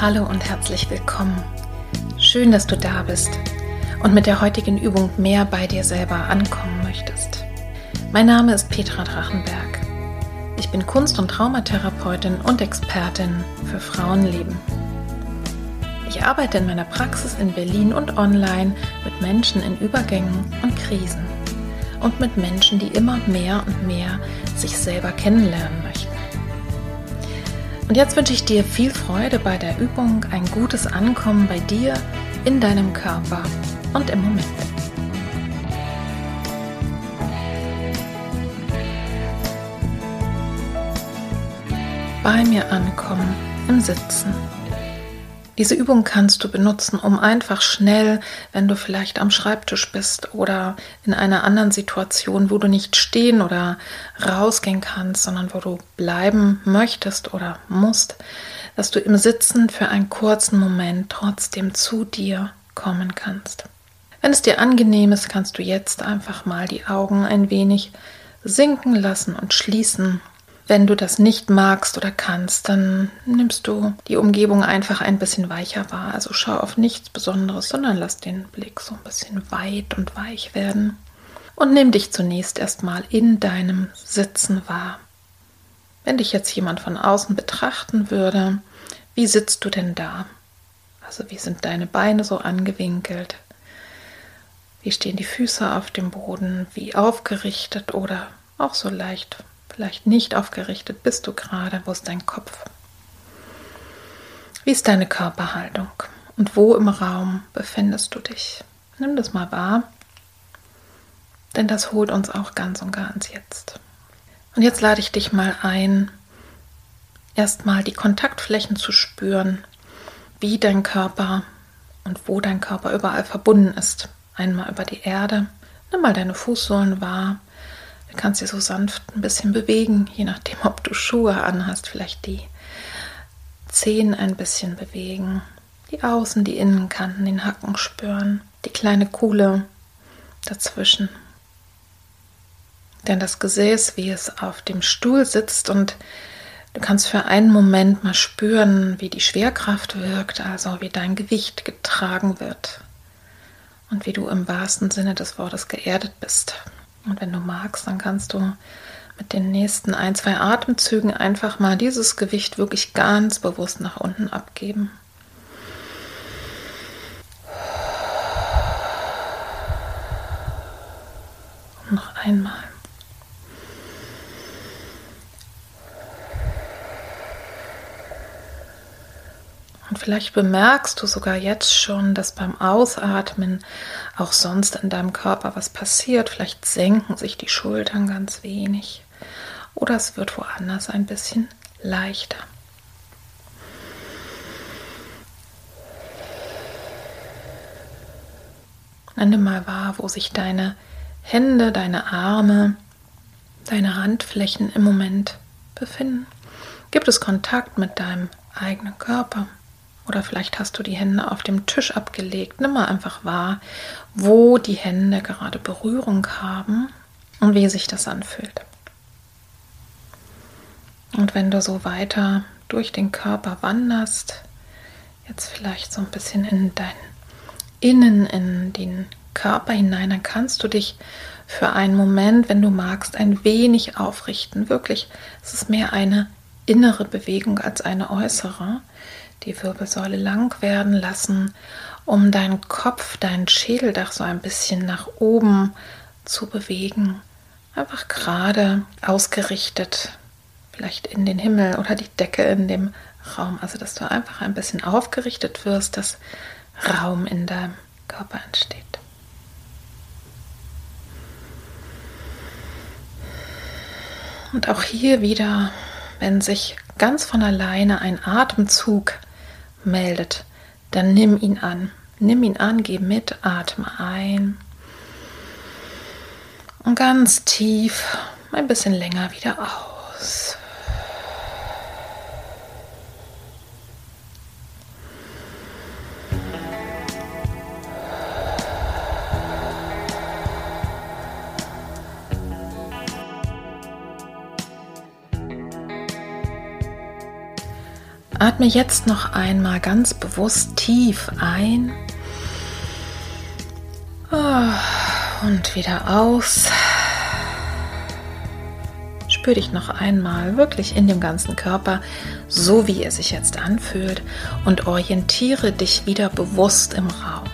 Hallo und herzlich willkommen. Schön, dass du da bist und mit der heutigen Übung mehr bei dir selber ankommen möchtest. Mein Name ist Petra Drachenberg. Ich bin Kunst- und Traumatherapeutin und Expertin für Frauenleben. Ich arbeite in meiner Praxis in Berlin und online mit Menschen in Übergängen und Krisen und mit Menschen, die immer mehr und mehr sich selber kennenlernen möchten. Und jetzt wünsche ich dir viel Freude bei der Übung, ein gutes Ankommen bei dir, in deinem Körper und im Moment. Bei mir ankommen im Sitzen. Diese Übung kannst du benutzen, um einfach schnell, wenn du vielleicht am Schreibtisch bist oder in einer anderen Situation, wo du nicht stehen oder rausgehen kannst, sondern wo du bleiben möchtest oder musst, dass du im Sitzen für einen kurzen Moment trotzdem zu dir kommen kannst. Wenn es dir angenehm ist, kannst du jetzt einfach mal die Augen ein wenig sinken lassen und schließen wenn du das nicht magst oder kannst, dann nimmst du die Umgebung einfach ein bisschen weicher wahr. Also schau auf nichts Besonderes, sondern lass den Blick so ein bisschen weit und weich werden. Und nimm dich zunächst erstmal in deinem Sitzen wahr. Wenn dich jetzt jemand von außen betrachten würde, wie sitzt du denn da? Also wie sind deine Beine so angewinkelt? Wie stehen die Füße auf dem Boden? Wie aufgerichtet oder auch so leicht vielleicht nicht aufgerichtet bist du gerade? Wo ist dein Kopf? Wie ist deine Körperhaltung? Und wo im Raum befindest du dich? Nimm das mal wahr, denn das holt uns auch ganz und gar ins Jetzt. Und jetzt lade ich dich mal ein, erstmal die Kontaktflächen zu spüren, wie dein Körper und wo dein Körper überall verbunden ist. Einmal über die Erde, nimm mal deine Fußsohlen wahr, Du kannst sie so sanft ein bisschen bewegen, je nachdem, ob du Schuhe anhast, vielleicht die Zehen ein bisschen bewegen, die Außen-, die Innenkanten, den Hacken spüren, die kleine Kuhle dazwischen. Denn das Gesäß, wie es auf dem Stuhl sitzt und du kannst für einen Moment mal spüren, wie die Schwerkraft wirkt, also wie dein Gewicht getragen wird und wie du im wahrsten Sinne des Wortes geerdet bist. Und wenn du magst, dann kannst du mit den nächsten ein, zwei Atemzügen einfach mal dieses Gewicht wirklich ganz bewusst nach unten abgeben. Und noch einmal. Und vielleicht bemerkst du sogar jetzt schon, dass beim Ausatmen auch sonst in deinem Körper was passiert. Vielleicht senken sich die Schultern ganz wenig oder es wird woanders ein bisschen leichter. Nimm mal wahr, wo sich deine Hände, deine Arme, deine Handflächen im Moment befinden. Gibt es Kontakt mit deinem eigenen Körper? Oder vielleicht hast du die Hände auf dem Tisch abgelegt. Nimm mal einfach wahr, wo die Hände gerade Berührung haben und wie sich das anfühlt. Und wenn du so weiter durch den Körper wanderst, jetzt vielleicht so ein bisschen in dein Innen, in den Körper hinein, dann kannst du dich für einen Moment, wenn du magst, ein wenig aufrichten. Wirklich, es ist mehr eine innere Bewegung als eine äußere die Wirbelsäule lang werden lassen, um deinen Kopf, dein Schädeldach so ein bisschen nach oben zu bewegen. Einfach gerade ausgerichtet, vielleicht in den Himmel oder die Decke in dem Raum. Also, dass du einfach ein bisschen aufgerichtet wirst, dass Raum in deinem Körper entsteht. Und auch hier wieder, wenn sich ganz von alleine ein Atemzug meldet, dann nimm ihn an. Nimm ihn an, geh mit, atme ein. Und ganz tief, ein bisschen länger wieder aus. Atme jetzt noch einmal ganz bewusst tief ein ah, und wieder aus. Spür dich noch einmal wirklich in dem ganzen Körper, so wie er sich jetzt anfühlt und orientiere dich wieder bewusst im Raum.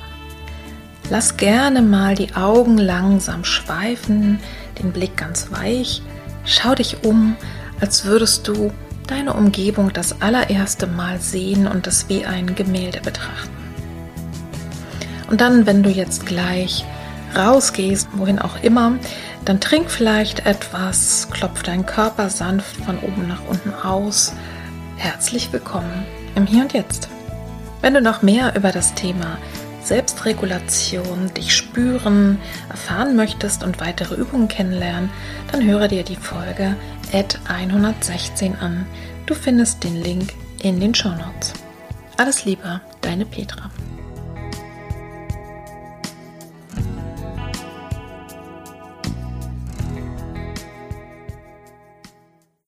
Lass gerne mal die Augen langsam schweifen, den Blick ganz weich. Schau dich um, als würdest du deine Umgebung das allererste Mal sehen und es wie ein Gemälde betrachten. Und dann, wenn du jetzt gleich rausgehst, wohin auch immer, dann trink vielleicht etwas, klopf deinen Körper sanft von oben nach unten aus. Herzlich willkommen im Hier und Jetzt. Wenn du noch mehr über das Thema Selbstregulation, dich spüren, erfahren möchtest und weitere Übungen kennenlernen, dann höre dir die Folge Ad 116 an. Du findest den Link in den Show Notes. Alles Liebe, deine Petra.